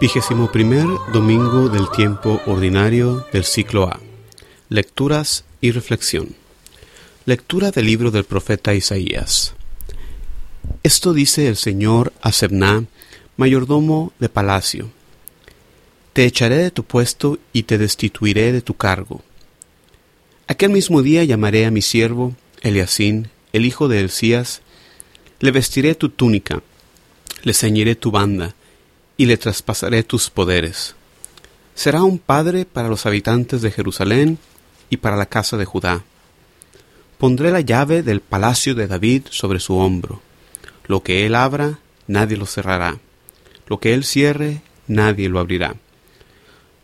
Vigésimo primer domingo del tiempo ordinario del ciclo A. Lecturas y reflexión. Lectura del libro del profeta Isaías. Esto dice el Señor a Sebna, mayordomo de palacio. Te echaré de tu puesto y te destituiré de tu cargo. Aquel mismo día llamaré a mi siervo, Eliasín, el hijo de Elías, le vestiré tu túnica, le ceñiré tu banda, y le traspasaré tus poderes. Será un padre para los habitantes de Jerusalén y para la casa de Judá. Pondré la llave del palacio de David sobre su hombro. Lo que él abra, nadie lo cerrará. Lo que él cierre, nadie lo abrirá.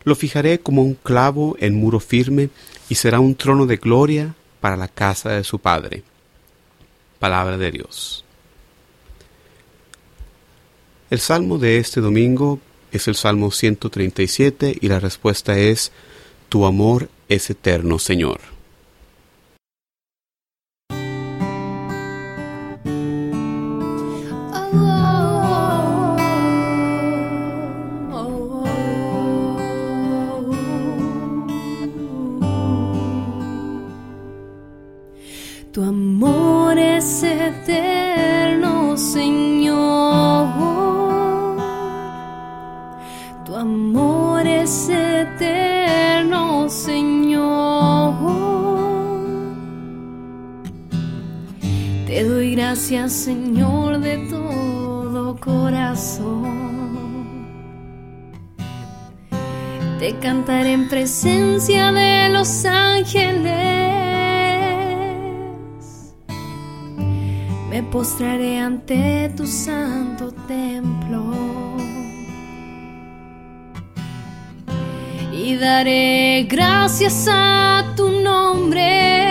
Lo fijaré como un clavo en muro firme y será un trono de gloria para la casa de su padre. Palabra de Dios. El salmo de este domingo es el Salmo 137 y la respuesta es, Tu amor es eterno, Señor. Tu amor es eterno, Señor. Gracias, Señor, de todo corazón. Te cantaré en presencia de los ángeles. Me postraré ante tu santo templo y daré gracias a tu nombre.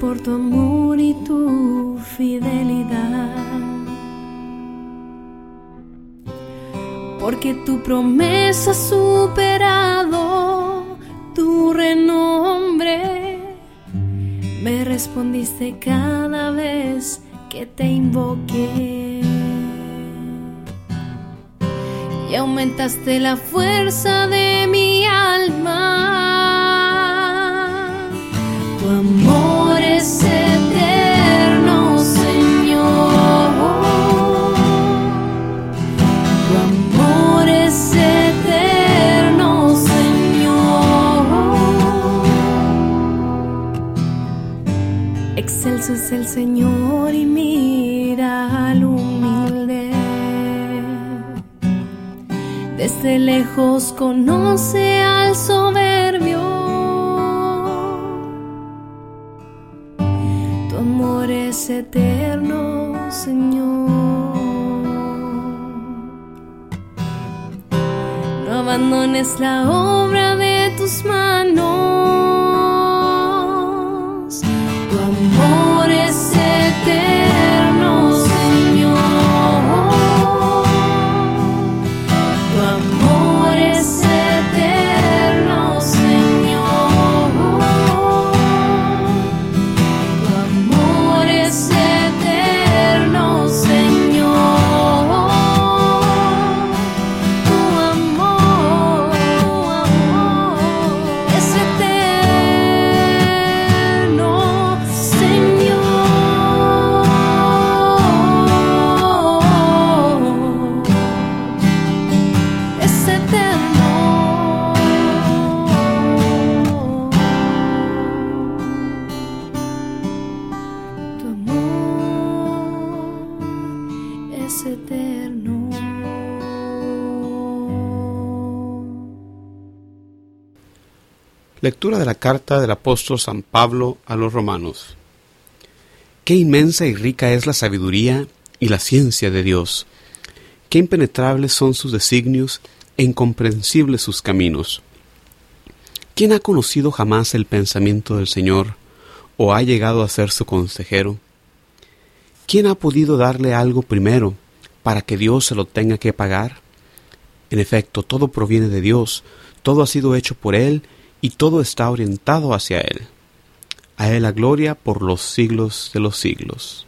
Por tu amor y tu fidelidad. Porque tu promesa ha superado tu renombre. Respondiste cada vez que te invoqué. Y aumentaste la fuerza de mi alma. Excelso es el Señor y mira al humilde. Desde lejos conoce al soberbio. Tu amor es eterno, Señor. No abandones la obra de tus manos. Lectura de la carta del apóstol San Pablo a los romanos. Qué inmensa y rica es la sabiduría y la ciencia de Dios. Qué impenetrables son sus designios e incomprensibles sus caminos. ¿Quién ha conocido jamás el pensamiento del Señor o ha llegado a ser su consejero? ¿quién ha podido darle algo primero para que Dios se lo tenga que pagar? En efecto, todo proviene de Dios, todo ha sido hecho por Él y todo está orientado hacia Él. A Él la gloria por los siglos de los siglos.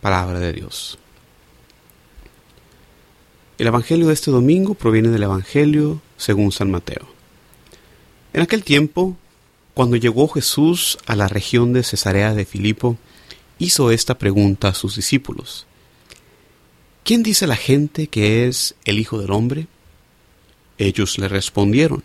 Palabra de Dios. El Evangelio de este domingo proviene del Evangelio según San Mateo. En aquel tiempo, cuando llegó Jesús a la región de Cesarea de Filipo, hizo esta pregunta a sus discípulos. ¿Quién dice la gente que es el Hijo del Hombre? Ellos le respondieron.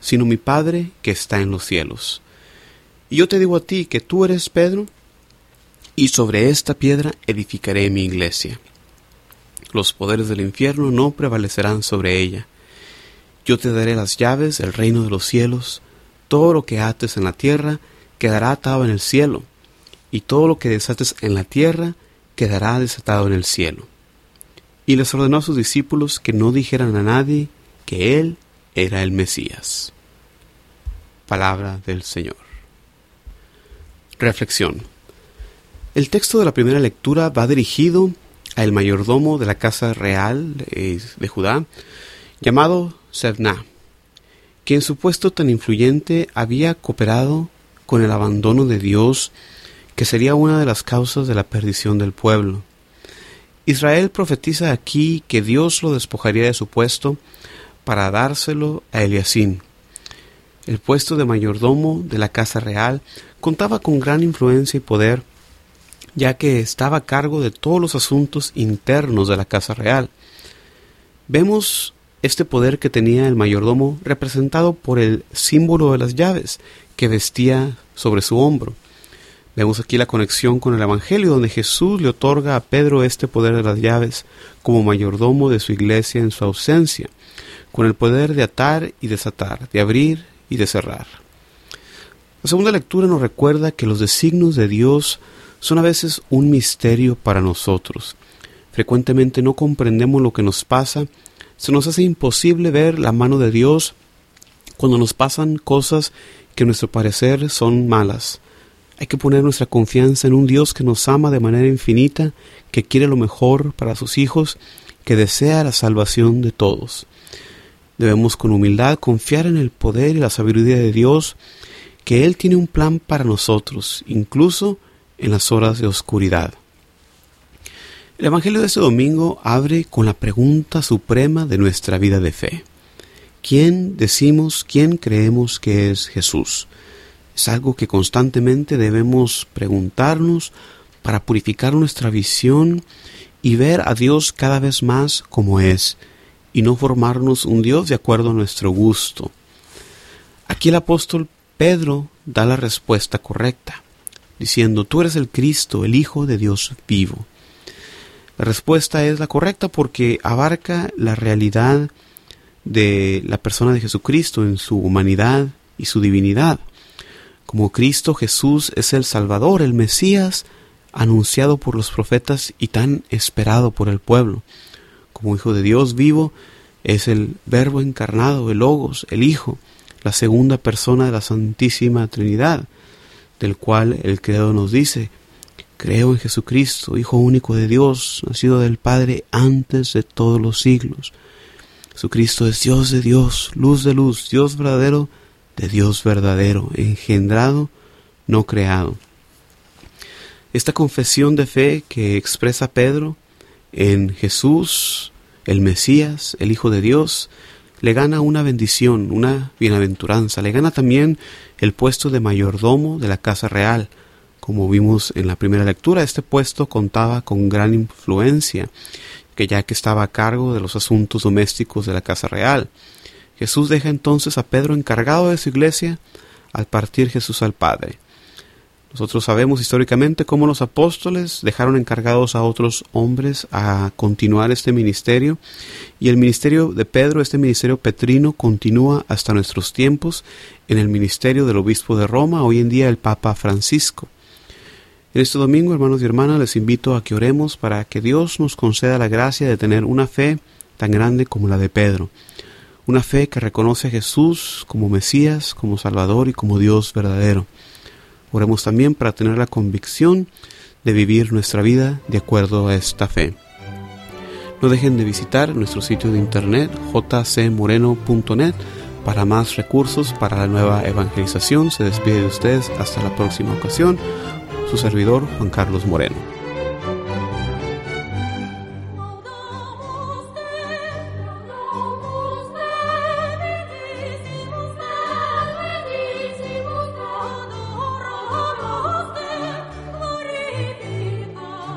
sino mi Padre que está en los cielos. Y yo te digo a ti que tú eres Pedro, y sobre esta piedra edificaré mi iglesia. Los poderes del infierno no prevalecerán sobre ella. Yo te daré las llaves del reino de los cielos, todo lo que ates en la tierra quedará atado en el cielo, y todo lo que desates en la tierra quedará desatado en el cielo. Y les ordenó a sus discípulos que no dijeran a nadie que él era el Mesías. Palabra del Señor. Reflexión. El texto de la primera lectura va dirigido al mayordomo de la casa real de, Judá, llamado Sevna, que en su puesto tan influyente había cooperado con el abandono de Dios, que sería una de las causas de la perdición del pueblo. Israel profetiza aquí que Dios lo despojaría de su puesto para dárselo a Eliasín. El puesto de mayordomo de la casa real contaba con gran influencia y poder, ya que estaba a cargo de todos los asuntos internos de la casa real. Vemos este poder que tenía el mayordomo representado por el símbolo de las llaves que vestía sobre su hombro. Vemos aquí la conexión con el Evangelio, donde Jesús le otorga a Pedro este poder de las llaves como mayordomo de su iglesia en su ausencia, con el poder de atar y desatar, de abrir y de cerrar. La segunda lectura nos recuerda que los designios de Dios son a veces un misterio para nosotros. Frecuentemente no comprendemos lo que nos pasa se nos hace imposible ver la mano de Dios cuando nos pasan cosas que a nuestro parecer son malas. Hay que poner nuestra confianza en un Dios que nos ama de manera infinita, que quiere lo mejor para sus hijos, que desea la salvación de todos. Debemos con humildad confiar en el poder y la sabiduría de Dios, que Él tiene un plan para nosotros, incluso en las horas de oscuridad. El Evangelio de este domingo abre con la pregunta suprema de nuestra vida de fe. ¿Quién decimos, quién creemos que es Jesús? Es algo que constantemente debemos preguntarnos para purificar nuestra visión y ver a Dios cada vez más como es, y no formarnos un Dios de acuerdo a nuestro gusto. Aquí el apóstol Pedro da la respuesta correcta, diciendo, tú eres el Cristo, el Hijo de Dios vivo. La respuesta es la correcta porque abarca la realidad de la persona de Jesucristo en su humanidad y su divinidad. Como Cristo Jesús es el Salvador, el Mesías, anunciado por los profetas y tan esperado por el pueblo. Como Hijo de Dios vivo, es el Verbo encarnado, el Logos, el Hijo, la segunda persona de la Santísima Trinidad, del cual el Creador nos dice, Creo en Jesucristo, Hijo único de Dios, nacido del Padre antes de todos los siglos. Jesucristo es Dios de Dios, luz de luz, Dios verdadero de Dios verdadero, engendrado, no creado. Esta confesión de fe que expresa Pedro en Jesús, el Mesías, el Hijo de Dios, le gana una bendición, una bienaventuranza, le gana también el puesto de mayordomo de la casa real, como vimos en la primera lectura, este puesto contaba con gran influencia, que ya que estaba a cargo de los asuntos domésticos de la casa real. Jesús deja entonces a Pedro encargado de su iglesia al partir Jesús al Padre. Nosotros sabemos históricamente cómo los apóstoles dejaron encargados a otros hombres a continuar este ministerio. Y el ministerio de Pedro, este ministerio petrino, continúa hasta nuestros tiempos en el ministerio del obispo de Roma, hoy en día el Papa Francisco. En este domingo, hermanos y hermanas, les invito a que oremos para que Dios nos conceda la gracia de tener una fe tan grande como la de Pedro, una fe que reconoce a Jesús como Mesías, como Salvador y como Dios verdadero Oremos también para tener la convicción de vivir nuestra vida de acuerdo a esta fe. No dejen de visitar nuestro sitio de internet jcmoreno.net para más recursos para la nueva evangelización. Se despide de ustedes hasta la próxima ocasión. Su servidor Juan Carlos Moreno.